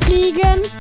Fliegen.